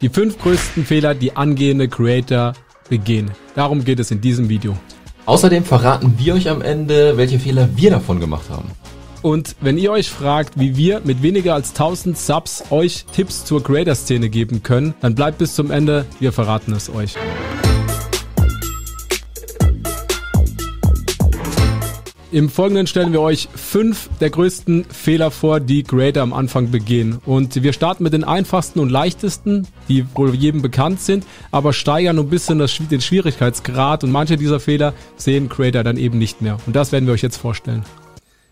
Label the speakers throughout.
Speaker 1: Die fünf größten Fehler, die angehende Creator begehen. Darum geht es in diesem Video.
Speaker 2: Außerdem verraten wir euch am Ende, welche Fehler wir davon gemacht haben.
Speaker 1: Und wenn ihr euch fragt, wie wir mit weniger als 1000 Subs euch Tipps zur Creator-Szene geben können, dann bleibt bis zum Ende, wir verraten es euch. Im Folgenden stellen wir euch fünf der größten Fehler vor, die Creator am Anfang begehen. Und wir starten mit den einfachsten und leichtesten, die wohl jedem bekannt sind, aber steigern ein bisschen das, den Schwierigkeitsgrad und manche dieser Fehler sehen Creator dann eben nicht mehr. Und das werden wir euch jetzt vorstellen.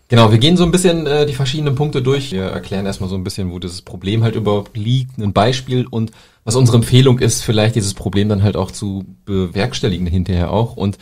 Speaker 2: Genau, wir gehen so ein bisschen äh, die verschiedenen Punkte durch. Wir erklären erstmal so ein bisschen, wo dieses Problem halt überhaupt liegt, ein Beispiel und was unsere Empfehlung ist, vielleicht dieses Problem dann halt auch zu bewerkstelligen hinterher auch. Und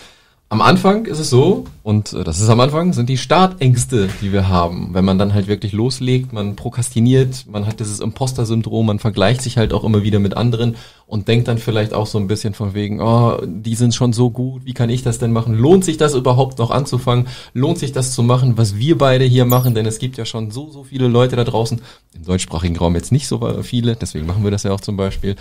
Speaker 2: am Anfang ist es so, und äh, das ist am Anfang, sind die Startängste, die wir haben. Wenn man dann halt wirklich loslegt, man prokrastiniert, man hat dieses Imposter-Syndrom, man vergleicht sich halt auch immer wieder mit anderen und denkt dann vielleicht auch so ein bisschen von wegen, oh, die sind schon so gut, wie kann ich das denn machen? Lohnt sich das überhaupt noch anzufangen? Lohnt sich das zu machen, was wir beide hier machen? Denn es gibt ja schon so, so viele Leute da draußen, im deutschsprachigen Raum jetzt nicht so viele, deswegen machen wir das ja auch zum Beispiel.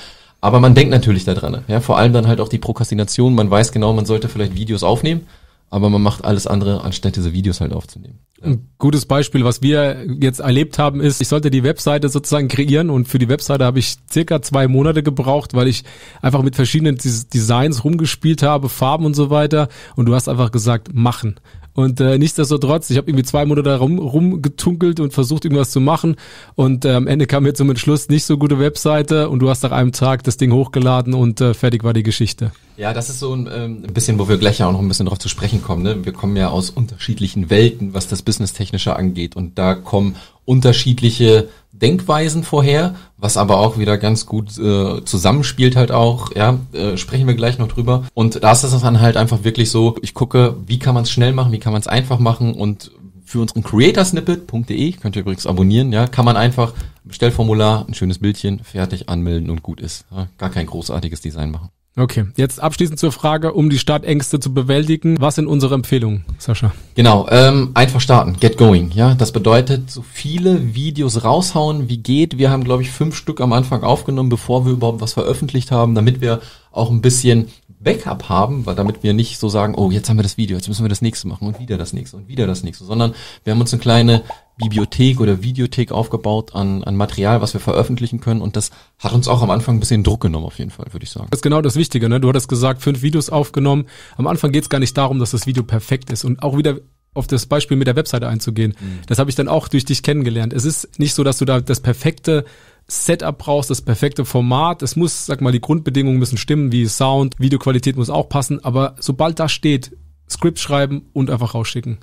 Speaker 2: Aber man denkt natürlich daran. Ja, vor allem dann halt auch die Prokrastination. Man weiß genau, man sollte vielleicht Videos aufnehmen, aber man macht alles andere, anstatt diese Videos halt aufzunehmen.
Speaker 1: Ein gutes Beispiel, was wir jetzt erlebt haben, ist, ich sollte die Webseite sozusagen kreieren und für die Webseite habe ich circa zwei Monate gebraucht, weil ich einfach mit verschiedenen Designs rumgespielt habe, Farben und so weiter. Und du hast einfach gesagt, machen. Und äh, nichtsdestotrotz, ich habe irgendwie zwei Monate da rum, rumgetunkelt und versucht, irgendwas zu machen. Und äh, am Ende kam mir zum Entschluss, nicht so gute Webseite und du hast nach einem Tag das Ding hochgeladen und äh, fertig war die Geschichte.
Speaker 2: Ja, das ist so ein, ähm, bisschen, wo wir gleich ja auch noch ein bisschen drauf zu sprechen kommen. Ne? Wir kommen ja aus unterschiedlichen Welten, was das Business-Technische angeht. Und da kommen unterschiedliche Denkweisen vorher, was aber auch wieder ganz gut äh, zusammenspielt halt auch, ja, äh, sprechen wir gleich noch drüber. Und da ist es dann halt einfach wirklich so, ich gucke, wie kann man es schnell machen, wie kann man es einfach machen und für unseren creatorsnippet.de, könnt ihr übrigens abonnieren, ja, kann man einfach Bestellformular, ein schönes Bildchen, fertig anmelden und gut ist. Ja, gar kein großartiges Design machen.
Speaker 1: Okay, jetzt abschließend zur Frage, um die Startängste zu bewältigen. Was sind unsere Empfehlungen, Sascha?
Speaker 2: Genau, ähm, einfach starten, get going. Ja, das bedeutet, so viele Videos raushauen, wie geht. Wir haben, glaube ich, fünf Stück am Anfang aufgenommen, bevor wir überhaupt was veröffentlicht haben, damit wir auch ein bisschen Backup haben, weil damit wir nicht so sagen, oh, jetzt haben wir das Video, jetzt müssen wir das nächste machen und wieder das nächste und wieder das nächste, sondern wir haben uns eine kleine Bibliothek oder Videothek aufgebaut an, an Material, was wir veröffentlichen können und das hat uns auch am Anfang ein bisschen Druck genommen auf jeden Fall, würde ich sagen.
Speaker 1: Das ist genau das Wichtige, ne? Du hattest gesagt, fünf Videos aufgenommen. Am Anfang geht es gar nicht darum, dass das Video perfekt ist und auch wieder auf das Beispiel mit der Webseite einzugehen. Mhm. Das habe ich dann auch durch dich kennengelernt. Es ist nicht so, dass du da das perfekte Setup brauchst, das perfekte Format. Es muss, sag mal, die Grundbedingungen müssen stimmen, wie Sound, Videoqualität muss auch passen. Aber sobald das steht, Skript schreiben und einfach rausschicken.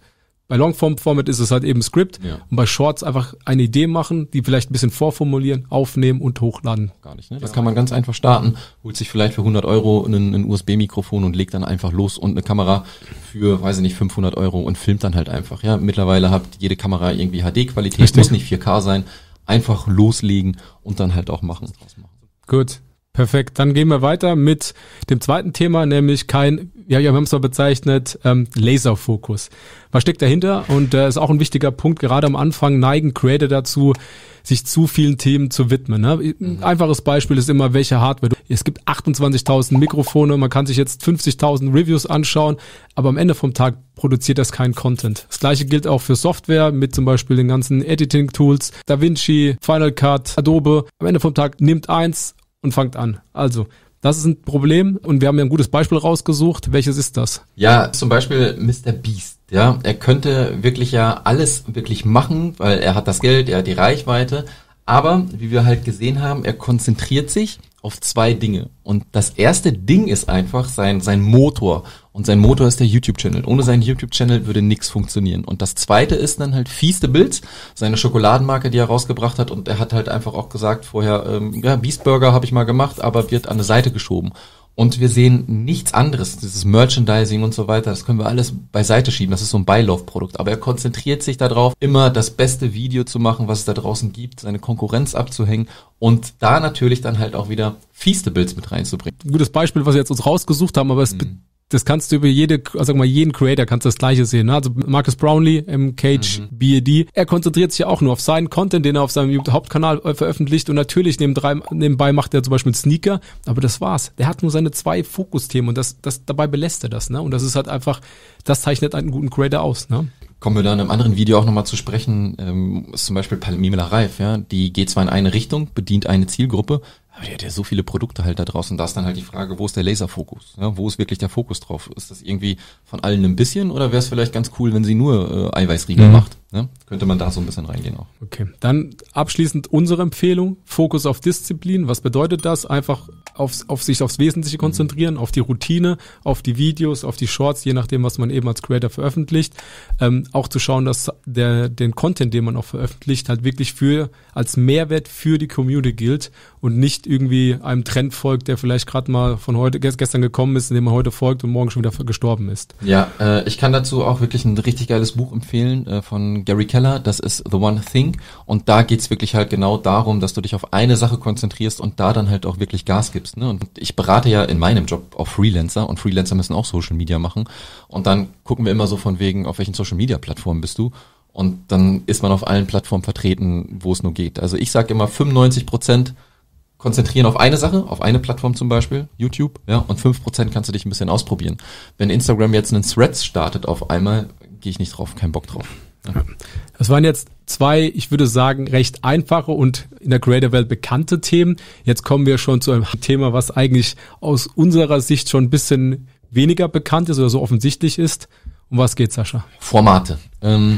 Speaker 1: Bei Longform-Format ist es halt eben Skript ja. und bei Shorts einfach eine Idee machen, die vielleicht ein bisschen vorformulieren, aufnehmen und hochladen.
Speaker 2: Gar nicht, ne? Das kann man ganz einfach starten, holt sich vielleicht für 100 Euro ein, ein USB-Mikrofon und legt dann einfach los und eine Kamera für, weiß ich nicht, 500 Euro und filmt dann halt einfach. Ja, mittlerweile hat jede Kamera irgendwie HD-Qualität, muss nicht 4K sein einfach loslegen und dann halt auch machen.
Speaker 1: Gut, perfekt. Dann gehen wir weiter mit dem zweiten Thema, nämlich kein, ja, wir haben es mal bezeichnet, ähm, Laserfokus. Was steckt dahinter? Und äh, ist auch ein wichtiger Punkt. Gerade am Anfang neigen Creator dazu, sich zu vielen Themen zu widmen. Ne? Ein mhm. einfaches Beispiel ist immer, welche Hardware. Es gibt 28.000 Mikrofone, man kann sich jetzt 50.000 Reviews anschauen, aber am Ende vom Tag produziert das keinen Content. Das gleiche gilt auch für Software mit zum Beispiel den ganzen Editing-Tools, DaVinci, Final Cut, Adobe. Am Ende vom Tag nimmt eins und fangt an. Also, das ist ein Problem und wir haben ja ein gutes Beispiel rausgesucht. Welches ist das?
Speaker 2: Ja, zum Beispiel Mr. Beast. Ja, er könnte wirklich ja alles wirklich machen, weil er hat das Geld, er hat die Reichweite. Aber wie wir halt gesehen haben, er konzentriert sich auf zwei Dinge. Und das erste Ding ist einfach sein, sein Motor. Und sein Motor ist der YouTube-Channel. Ohne seinen YouTube-Channel würde nichts funktionieren. Und das zweite ist dann halt Feastables, seine Schokoladenmarke, die er rausgebracht hat. Und er hat halt einfach auch gesagt vorher, ähm, ja, Beastburger habe ich mal gemacht, aber wird an eine Seite geschoben. Und wir sehen nichts anderes, dieses Merchandising und so weiter, das können wir alles beiseite schieben, das ist so ein Beilaufprodukt. Aber er konzentriert sich darauf, immer das beste Video zu machen, was es da draußen gibt, seine Konkurrenz abzuhängen und da natürlich dann halt auch wieder Feastables mit reinzubringen.
Speaker 1: Ein gutes Beispiel, was wir jetzt uns rausgesucht haben, aber es mhm das kannst du über jede, sag mal, jeden Creator kannst du das gleiche sehen. Ne? Also Marcus Brownlee im Cage mhm. BED, er konzentriert sich ja auch nur auf seinen Content, den er auf seinem Hauptkanal äh, veröffentlicht und natürlich nebenbei macht er zum Beispiel einen Sneaker, aber das war's. Der hat nur seine zwei Fokusthemen und das, das dabei belässt er das. Ne? Und das ist halt einfach, das zeichnet einen guten Creator aus. Ne?
Speaker 2: kommen wir da in einem anderen Video auch nochmal zu sprechen, ähm, ist zum Beispiel Palmimela Reif, ja, die geht zwar in eine Richtung, bedient eine Zielgruppe, aber die hat ja so viele Produkte halt da draußen. Da ist dann halt die Frage, wo ist der Laserfokus? Ja, wo ist wirklich der Fokus drauf? Ist das irgendwie von allen ein bisschen oder wäre es vielleicht ganz cool, wenn sie nur äh, Eiweißriegel mhm. macht? Ne? Könnte man da so ein bisschen reingehen auch.
Speaker 1: Okay, dann abschließend unsere Empfehlung, Fokus auf Disziplin. Was bedeutet das? Einfach aufs, auf sich aufs Wesentliche mhm. konzentrieren, mhm. auf die Routine, auf die Videos, auf die Shorts, je nachdem, was man eben als Creator veröffentlicht. Ähm, auch zu schauen, dass der den Content, den man auch veröffentlicht, halt wirklich für als Mehrwert für die Community gilt und nicht irgendwie einem Trend folgt, der vielleicht gerade mal von heute gestern gekommen ist, indem man heute folgt und morgen schon wieder gestorben ist.
Speaker 2: Ja, äh, ich kann dazu auch wirklich ein richtig geiles Buch empfehlen äh, von Gary Keller. Das ist The One Thing und da geht's wirklich halt genau darum, dass du dich auf eine Sache konzentrierst und da dann halt auch wirklich Gas gibst. Ne? Und ich berate ja in meinem Job auch Freelancer und Freelancer müssen auch Social Media machen und dann gucken wir immer so von wegen, auf welchen Social Media Plattformen bist du und dann ist man auf allen Plattformen vertreten, wo es nur geht. Also ich sage immer 95 Prozent konzentrieren auf eine Sache, auf eine Plattform zum Beispiel, YouTube, ja, und fünf Prozent kannst du dich ein bisschen ausprobieren. Wenn Instagram jetzt einen Threads startet auf einmal, gehe ich nicht drauf, kein Bock drauf.
Speaker 1: Das waren jetzt zwei, ich würde sagen, recht einfache und in der Creator-Welt bekannte Themen. Jetzt kommen wir schon zu einem Thema, was eigentlich aus unserer Sicht schon ein bisschen weniger bekannt ist oder so offensichtlich ist. Um was geht, Sascha?
Speaker 2: Formate. Ähm,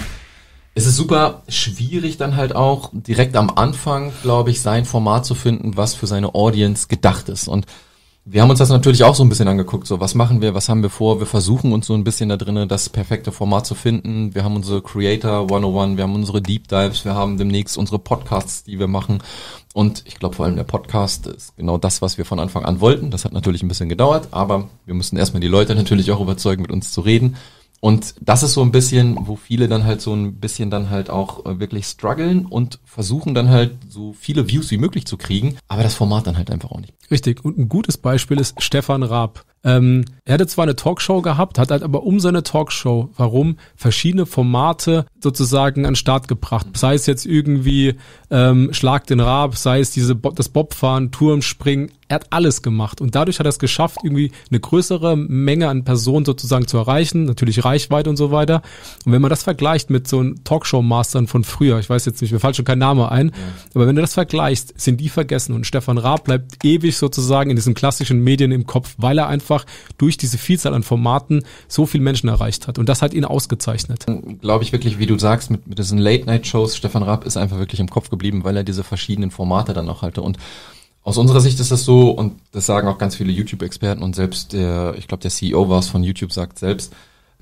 Speaker 2: es ist super schwierig dann halt auch direkt am Anfang, glaube ich, sein Format zu finden, was für seine Audience gedacht ist. Und wir haben uns das natürlich auch so ein bisschen angeguckt. So, was machen wir, was haben wir vor? Wir versuchen uns so ein bisschen da drinnen das perfekte Format zu finden. Wir haben unsere Creator 101, wir haben unsere Deep Dives, wir haben demnächst unsere Podcasts, die wir machen. Und ich glaube vor allem der Podcast ist genau das, was wir von Anfang an wollten. Das hat natürlich ein bisschen gedauert, aber wir müssen erstmal die Leute natürlich auch überzeugen, mit uns zu reden. Und das ist so ein bisschen, wo viele dann halt so ein bisschen dann halt auch äh, wirklich strugglen und versuchen dann halt so viele Views wie möglich zu kriegen, aber das Format dann halt einfach auch nicht.
Speaker 1: Richtig. Und ein gutes Beispiel ist Stefan Raab. Ähm, er hatte zwar eine Talkshow gehabt, hat halt aber um seine Talkshow, warum, verschiedene Formate sozusagen an den Start gebracht. Sei es jetzt irgendwie ähm, Schlag den Rab, sei es diese Bo das Bobfahren, Turmspringen, er hat alles gemacht und dadurch hat er es geschafft, irgendwie eine größere Menge an Personen sozusagen zu erreichen, natürlich Reichweite und so weiter. Und wenn man das vergleicht mit so einem Talkshow-Mastern von früher, ich weiß jetzt nicht, mir fällt schon kein Name ein, ja. aber wenn du das vergleichst, sind die vergessen und Stefan Raab bleibt ewig sozusagen in diesen klassischen Medien im Kopf, weil er einfach durch diese Vielzahl an Formaten so viel Menschen erreicht hat und das hat ihn ausgezeichnet.
Speaker 2: Glaube ich wirklich, wie du sagst, mit, mit diesen Late-Night-Shows, Stefan Raab ist einfach wirklich im Kopf geblieben, weil er diese verschiedenen Formate dann auch hatte und aus unserer Sicht ist das so, und das sagen auch ganz viele YouTube-Experten und selbst der, ich glaube, der CEO war es von YouTube, sagt selbst,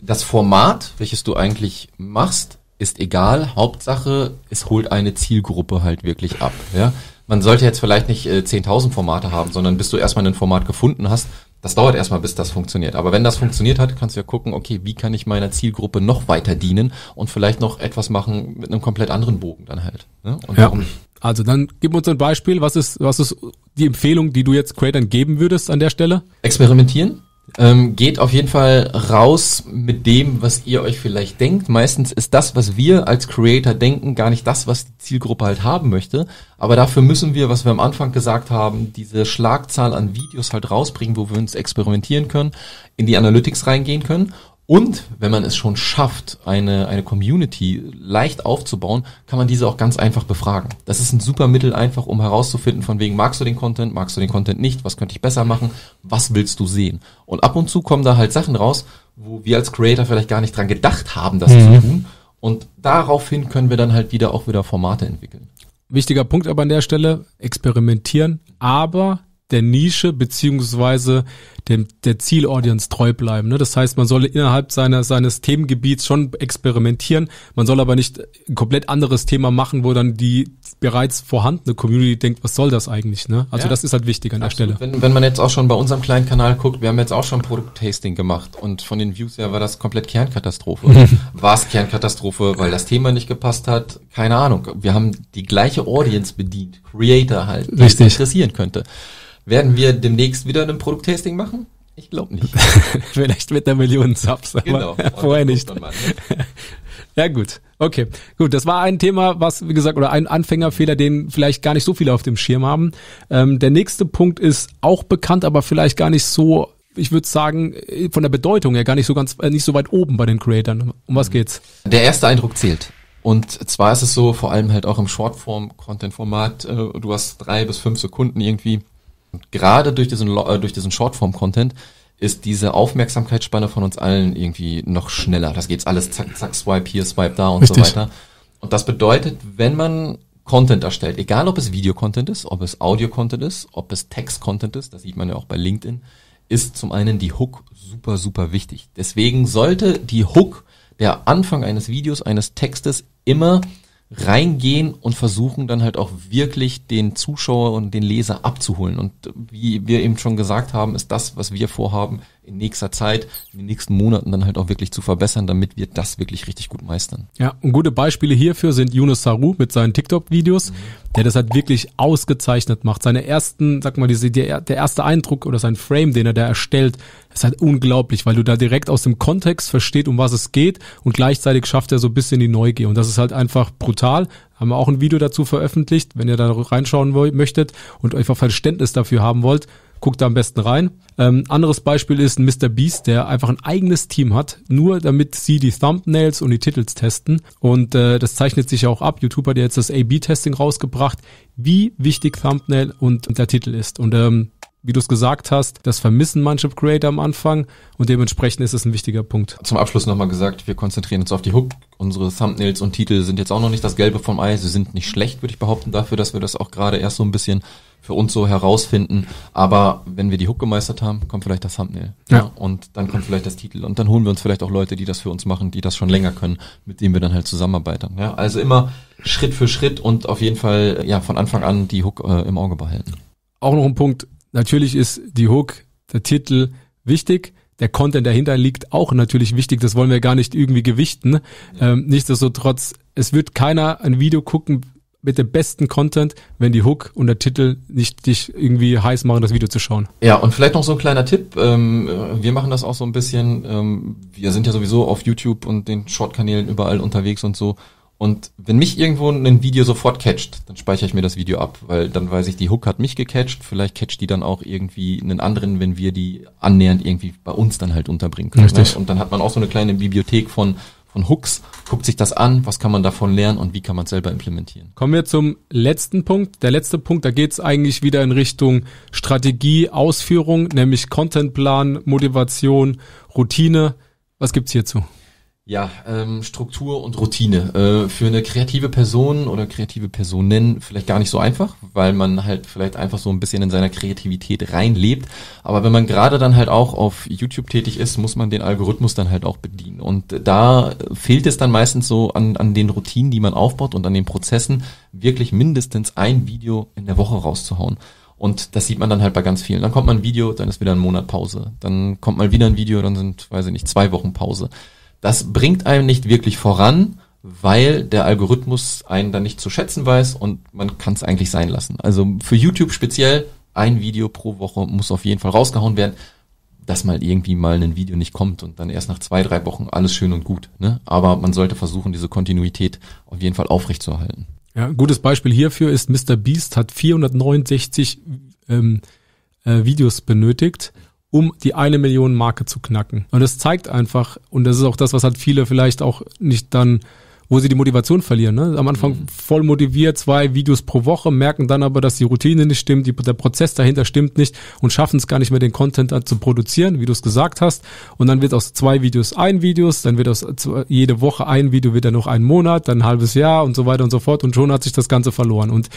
Speaker 2: das Format, welches du eigentlich machst, ist egal. Hauptsache, es holt eine Zielgruppe halt wirklich ab. Ja? Man sollte jetzt vielleicht nicht äh, 10.000 Formate haben, sondern bis du erstmal ein Format gefunden hast, das dauert erstmal, bis das funktioniert. Aber wenn das funktioniert hat, kannst du ja gucken, okay, wie kann ich meiner Zielgruppe noch weiter dienen und vielleicht noch etwas machen mit einem komplett anderen Bogen dann halt.
Speaker 1: Ne? Ja. also dann gib uns ein Beispiel. Was ist, was ist die Empfehlung, die du jetzt Creators geben würdest an der Stelle?
Speaker 2: Experimentieren. Ähm, geht auf jeden Fall raus mit dem, was ihr euch vielleicht denkt. Meistens ist das, was wir als Creator denken, gar nicht das, was die Zielgruppe halt haben möchte. Aber dafür müssen wir, was wir am Anfang gesagt haben, diese Schlagzahl an Videos halt rausbringen, wo wir uns experimentieren können, in die Analytics reingehen können und wenn man es schon schafft, eine, eine Community leicht aufzubauen, kann man diese auch ganz einfach befragen. Das ist ein super Mittel einfach, um herauszufinden, von wegen, magst du den Content, magst du den Content nicht, was könnte ich besser machen, was willst du sehen? Und ab und zu kommen da halt Sachen raus, wo wir als Creator vielleicht gar nicht dran gedacht haben, das mhm. zu tun. Und daraufhin können wir dann halt wieder auch wieder Formate entwickeln.
Speaker 1: Wichtiger Punkt aber an der Stelle, experimentieren, aber der Nische beziehungsweise dem, der Zielaudience treu bleiben. Ne? Das heißt, man soll innerhalb seiner, seines Themengebiets schon experimentieren. Man soll aber nicht ein komplett anderes Thema machen, wo dann die bereits vorhandene Community denkt, was soll das eigentlich? Ne? Also ja, das ist halt wichtig an absolut. der Stelle.
Speaker 2: Wenn, wenn man jetzt auch schon bei unserem kleinen Kanal guckt, wir haben jetzt auch schon Produkttasting gemacht und von den Views her war das komplett Kernkatastrophe. war es Kernkatastrophe, weil das Thema nicht gepasst hat? Keine Ahnung. Wir haben die gleiche Audience bedient, Creator halt, die
Speaker 1: Richtig.
Speaker 2: interessieren könnte. Werden wir demnächst wieder ein Produkttasting machen? Ich glaube nicht.
Speaker 1: Vielleicht mit einer Million Subs, aber
Speaker 2: Genau.
Speaker 1: vorher nicht.
Speaker 2: Mal, ne?
Speaker 1: Ja, gut. Okay. Gut, das war ein Thema, was, wie gesagt, oder ein Anfängerfehler, den vielleicht gar nicht so viele auf dem Schirm haben. Ähm, der nächste Punkt ist auch bekannt, aber vielleicht gar nicht so, ich würde sagen, äh, von der Bedeutung her gar nicht so ganz, äh, nicht so weit oben bei den Creatern. Um was geht's?
Speaker 2: Der erste Eindruck zählt. Und zwar ist es so, vor allem halt auch im Shortform-Content-Format, äh, du hast drei bis fünf Sekunden irgendwie. Und gerade durch diesen, äh, durch diesen Shortform-Content ist diese Aufmerksamkeitsspanne von uns allen irgendwie noch schneller. Das geht alles zack, zack, swipe hier, swipe da und
Speaker 1: Richtig.
Speaker 2: so weiter. Und das bedeutet, wenn man Content erstellt, egal ob es Video-Content ist, ob es Audio-Content ist, ob es Text-Content ist, das sieht man ja auch bei LinkedIn, ist zum einen die Hook super, super wichtig. Deswegen sollte die Hook, der Anfang eines Videos, eines Textes immer reingehen und versuchen dann halt auch wirklich den Zuschauer und den Leser abzuholen. Und wie wir eben schon gesagt haben, ist das, was wir vorhaben, in nächster Zeit, in den nächsten Monaten dann halt auch wirklich zu verbessern, damit wir das wirklich richtig gut meistern.
Speaker 1: Ja, und gute Beispiele hierfür sind Yunus Saru mit seinen TikTok-Videos, der das halt wirklich ausgezeichnet macht. Seine ersten, sag mal, diese, der, der erste Eindruck oder sein Frame, den er da erstellt, ist halt unglaublich, weil du da direkt aus dem Kontext versteht, um was es geht und gleichzeitig schafft er so ein bisschen die Neugier. Und das ist halt einfach brutal. Haben wir auch ein Video dazu veröffentlicht, wenn ihr da reinschauen möchtet und einfach Verständnis dafür haben wollt, guckt da am besten rein. Ähm, anderes Beispiel ist ein Mr. Beast, der einfach ein eigenes Team hat, nur damit sie die Thumbnails und die Titels testen. Und äh, das zeichnet sich ja auch ab. YouTube hat ja jetzt das A-B-Testing rausgebracht, wie wichtig Thumbnail und der Titel ist. Und ähm, wie du es gesagt hast, das vermissen manche Creator am Anfang und dementsprechend ist es ein wichtiger Punkt.
Speaker 2: Zum Abschluss nochmal gesagt, wir konzentrieren uns auf die Hook. Unsere Thumbnails und Titel sind jetzt auch noch nicht das Gelbe vom Ei. Sie sind nicht schlecht, würde ich behaupten, dafür, dass wir das auch gerade erst so ein bisschen für uns so herausfinden. Aber wenn wir die Hook gemeistert haben, kommt vielleicht das Thumbnail.
Speaker 1: Ja.
Speaker 2: Und dann kommt vielleicht das Titel. Und dann holen wir uns vielleicht auch Leute, die das für uns machen, die das schon länger können, mit denen wir dann halt zusammenarbeiten. Ja, also immer Schritt für Schritt und auf jeden Fall ja von Anfang an die Hook äh, im Auge behalten.
Speaker 1: Auch noch ein Punkt, natürlich ist die Hook, der Titel wichtig. Der Content dahinter liegt auch natürlich wichtig, das wollen wir gar nicht irgendwie gewichten. Ähm, nichtsdestotrotz, es wird keiner ein Video gucken mit dem besten Content, wenn die Hook und der Titel nicht dich irgendwie heiß machen, das Video zu schauen.
Speaker 2: Ja, und vielleicht noch so ein kleiner Tipp. Ähm, äh, wir machen das auch so ein bisschen. Ähm, wir sind ja sowieso auf YouTube und den Short-Kanälen überall unterwegs und so. Und wenn mich irgendwo ein Video sofort catcht, dann speichere ich mir das Video ab, weil dann weiß ich, die Hook hat mich gecatcht. Vielleicht catcht die dann auch irgendwie einen anderen, wenn wir die annähernd irgendwie bei uns dann halt unterbringen können.
Speaker 1: Richtig.
Speaker 2: Ne? Und dann hat man auch so eine kleine Bibliothek von, von Hooks, guckt sich das an, was kann man davon lernen und wie kann man es selber implementieren.
Speaker 1: Kommen wir zum letzten Punkt. Der letzte Punkt, da geht's eigentlich wieder in Richtung Strategie, Ausführung, nämlich Contentplan, Motivation, Routine. Was gibt's hierzu?
Speaker 2: Ja, ähm, Struktur und Routine. Äh, für eine kreative Person oder kreative Personen vielleicht gar nicht so einfach, weil man halt vielleicht einfach so ein bisschen in seiner Kreativität reinlebt. Aber wenn man gerade dann halt auch auf YouTube tätig ist, muss man den Algorithmus dann halt auch bedienen. Und da fehlt es dann meistens so an, an den Routinen, die man aufbaut und an den Prozessen, wirklich mindestens ein Video in der Woche rauszuhauen. Und das sieht man dann halt bei ganz vielen. Dann kommt mal ein Video, dann ist wieder ein Monat Pause. Dann kommt mal wieder ein Video, dann sind, weiß ich nicht, zwei Wochen Pause. Das bringt einem nicht wirklich voran, weil der Algorithmus einen dann nicht zu schätzen weiß und man kann es eigentlich sein lassen. Also für YouTube speziell ein Video pro Woche muss auf jeden Fall rausgehauen werden, dass mal irgendwie mal ein Video nicht kommt und dann erst nach zwei, drei Wochen alles schön und gut. Ne? Aber man sollte versuchen, diese Kontinuität auf jeden Fall aufrechtzuerhalten.
Speaker 1: Ja, gutes Beispiel hierfür ist Mr. Beast hat 469 ähm, äh, Videos benötigt, um die eine Million Marke zu knacken. Und das zeigt einfach, und das ist auch das, was halt viele vielleicht auch nicht dann wo sie die Motivation verlieren. Ne? Am Anfang voll motiviert, zwei Videos pro Woche, merken dann aber, dass die Routine nicht stimmt, die, der Prozess dahinter stimmt nicht und schaffen es gar nicht mehr, den Content zu produzieren, wie du es gesagt hast. Und dann wird aus zwei Videos ein Videos, dann wird aus zwei- jede Woche ein Video wieder noch ein Monat, dann ein halbes Jahr und so weiter und so fort. Und schon hat sich das Ganze verloren. Und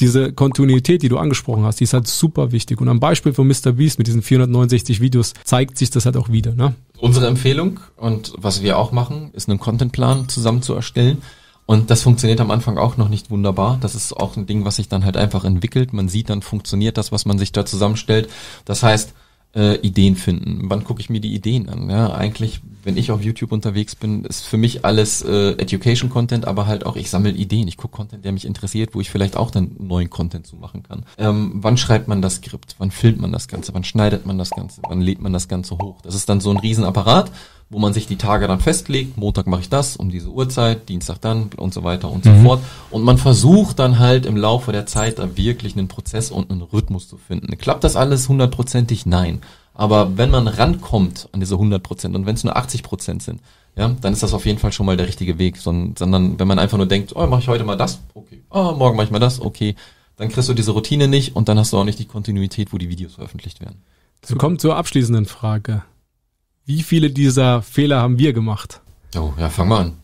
Speaker 1: diese Kontinuität, die du angesprochen hast, die ist halt super wichtig. Und am Beispiel von Mr. Beast mit diesen 469 Videos zeigt sich das halt auch wieder. Ne?
Speaker 2: Unsere Empfehlung und was wir auch machen, ist einen Contentplan zusammen zu erstellen. Und das funktioniert am Anfang auch noch nicht wunderbar. Das ist auch ein Ding, was sich dann halt einfach entwickelt. Man sieht dann, funktioniert das, was man sich da zusammenstellt. Das heißt, äh, Ideen finden. Wann gucke ich mir die Ideen an? Ja, eigentlich, wenn ich auf YouTube unterwegs bin, ist für mich alles äh, Education-Content, aber halt auch, ich sammle Ideen. Ich gucke Content, der mich interessiert, wo ich vielleicht auch dann neuen Content zu machen kann. Ähm, wann schreibt man das Skript? Wann filmt man das Ganze? Wann schneidet man das Ganze? Wann lädt man das Ganze hoch? Das ist dann so ein Riesenapparat, wo man sich die Tage dann festlegt. Montag mache ich das um diese Uhrzeit, Dienstag dann und so weiter und mhm. so fort. Und man versucht dann halt im Laufe der Zeit da wirklich einen Prozess und einen Rhythmus zu finden. Klappt das alles hundertprozentig? Nein. Aber wenn man rankommt an diese 100 Prozent und wenn es nur 80 Prozent sind, ja, dann ist das auf jeden Fall schon mal der richtige Weg. Sondern wenn man einfach nur denkt, oh, mache ich heute mal das, okay, oh, morgen mache ich mal das, okay, dann kriegst du diese Routine nicht und dann hast du auch nicht die Kontinuität, wo die Videos veröffentlicht werden.
Speaker 1: So kommt zur abschließenden Frage. Wie viele dieser Fehler haben wir gemacht?
Speaker 2: Oh, ja, fang mal an.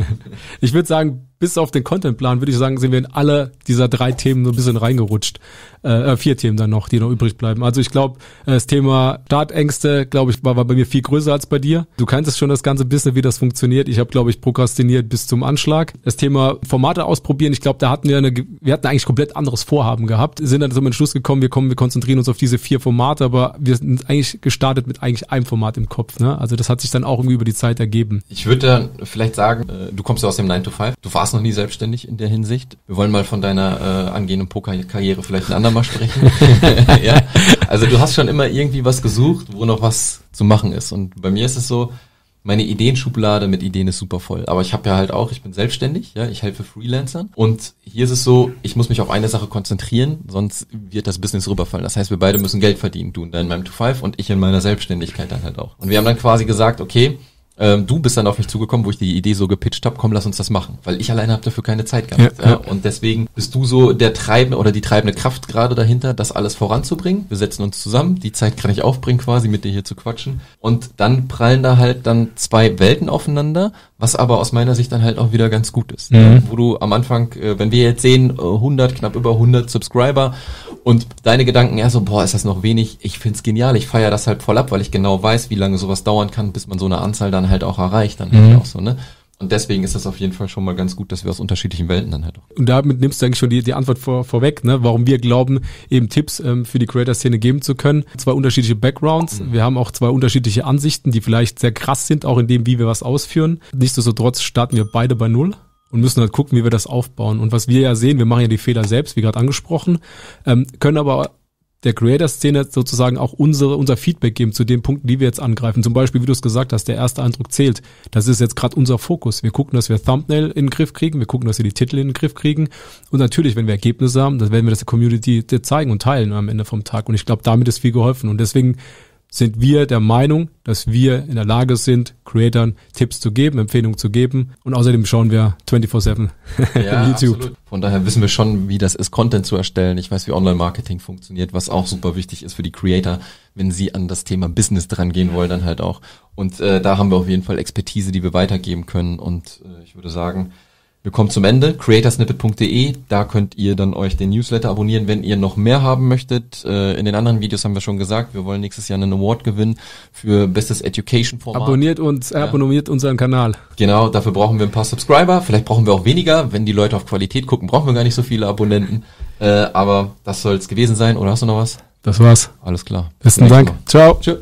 Speaker 1: ich würde sagen, bis auf den Contentplan würde ich sagen, sind wir in alle dieser drei Themen so ein bisschen reingerutscht. Äh, äh vier Themen dann noch, die noch übrig bleiben. Also ich glaube, äh, das Thema Startängste, glaube ich, war, war bei mir viel größer als bei dir. Du kanntest schon das ganze Business, wie das funktioniert. Ich habe, glaube ich, prokrastiniert bis zum Anschlag. Das Thema Formate ausprobieren, ich glaube, da hatten wir eine, wir hatten eigentlich komplett anderes Vorhaben gehabt. Sind dann zum Entschluss gekommen, wir kommen, wir konzentrieren uns auf diese vier Formate, aber wir sind eigentlich gestartet mit eigentlich einem Format im Kopf. Ne? Also das hat sich dann auch irgendwie über die Zeit ergeben.
Speaker 2: Ich würde vielleicht sagen, äh, du kommst ja aus dem 9 to 5. Du warst noch nie selbstständig in der Hinsicht. Wir wollen mal von deiner äh, angehenden Pokerkarriere vielleicht ein andermal sprechen. ja. Also du hast schon immer irgendwie was gesucht, wo noch was zu machen ist. Und bei mir ist es so, meine Ideenschublade mit Ideen ist super voll. Aber ich habe ja halt auch, ich bin selbstständig, ja, ich helfe Freelancern. Und hier ist es so, ich muss mich auf eine Sache konzentrieren, sonst wird das Business rüberfallen. Das heißt, wir beide müssen Geld verdienen, du in deinem 9 to 5 und ich in meiner Selbstständigkeit dann halt auch. Und wir haben dann quasi gesagt, okay, ähm, du bist dann auf mich zugekommen, wo ich die Idee so gepitcht habe, komm, lass uns das machen. Weil ich alleine habe dafür keine Zeit gehabt. Ja, ja. Und deswegen bist du so der treibende oder die treibende Kraft gerade dahinter, das alles voranzubringen. Wir setzen uns zusammen, die Zeit kann ich aufbringen quasi, mit dir hier zu quatschen. Und dann prallen da halt dann zwei Welten aufeinander, was aber aus meiner Sicht dann halt auch wieder ganz gut ist. Mhm. Wo du am Anfang, äh, wenn wir jetzt sehen, 100, knapp über 100 Subscriber und deine Gedanken ja so, boah, ist das noch wenig? Ich find's genial, ich feiere das halt voll ab, weil ich genau weiß, wie lange sowas dauern kann, bis man so eine Anzahl dann halt auch erreicht, dann halt mhm. halt auch so, ne? Und deswegen ist das auf jeden Fall schon mal ganz gut, dass wir aus unterschiedlichen Welten dann halt auch.
Speaker 1: Und damit nimmst du eigentlich schon die, die Antwort vor, vorweg, ne? warum wir glauben, eben Tipps ähm, für die Creator-Szene geben zu können. Zwei unterschiedliche Backgrounds. Mhm. Wir haben auch zwei unterschiedliche Ansichten, die vielleicht sehr krass sind, auch in dem, wie wir was ausführen. Nichtsdestotrotz starten wir beide bei Null und müssen halt gucken, wie wir das aufbauen. Und was wir ja sehen, wir machen ja die Fehler selbst, wie gerade angesprochen, ähm, können aber der Creator-Szene sozusagen auch unsere, unser Feedback geben zu den Punkten, die wir jetzt angreifen. Zum Beispiel, wie du es gesagt hast, der erste Eindruck zählt. Das ist jetzt gerade unser Fokus. Wir gucken, dass wir Thumbnail in den Griff kriegen, wir gucken, dass wir die Titel in den Griff kriegen. Und natürlich, wenn wir Ergebnisse haben, dann werden wir das der Community zeigen und teilen am Ende vom Tag. Und ich glaube, damit ist viel geholfen. Und deswegen sind wir der Meinung, dass wir in der Lage sind, Creatern Tipps zu geben, Empfehlungen zu geben. Und außerdem schauen wir 24-7
Speaker 2: ja, YouTube. Absolut. Von daher wissen wir schon, wie das ist, Content zu erstellen. Ich weiß, wie Online-Marketing funktioniert, was auch super wichtig ist für die Creator, wenn sie an das Thema Business dran gehen wollen, dann halt auch. Und äh, da haben wir auf jeden Fall Expertise, die wir weitergeben können. Und äh, ich würde sagen, wir kommen zum Ende. creatorsnippet.de, da könnt ihr dann euch den Newsletter abonnieren, wenn ihr noch mehr haben möchtet. Äh, in den anderen Videos haben wir schon gesagt, wir wollen nächstes Jahr einen Award gewinnen für bestes Education Format.
Speaker 1: Abonniert uns, ja. abonniert unseren Kanal.
Speaker 2: Genau, dafür brauchen wir ein paar Subscriber. Vielleicht brauchen wir auch weniger. Wenn die Leute auf Qualität gucken, brauchen wir gar nicht so viele Abonnenten. Äh, aber das soll es gewesen sein. Oder hast du noch was?
Speaker 1: Das war's.
Speaker 2: Alles klar.
Speaker 1: Besten Dank. Ciao. Tschüss.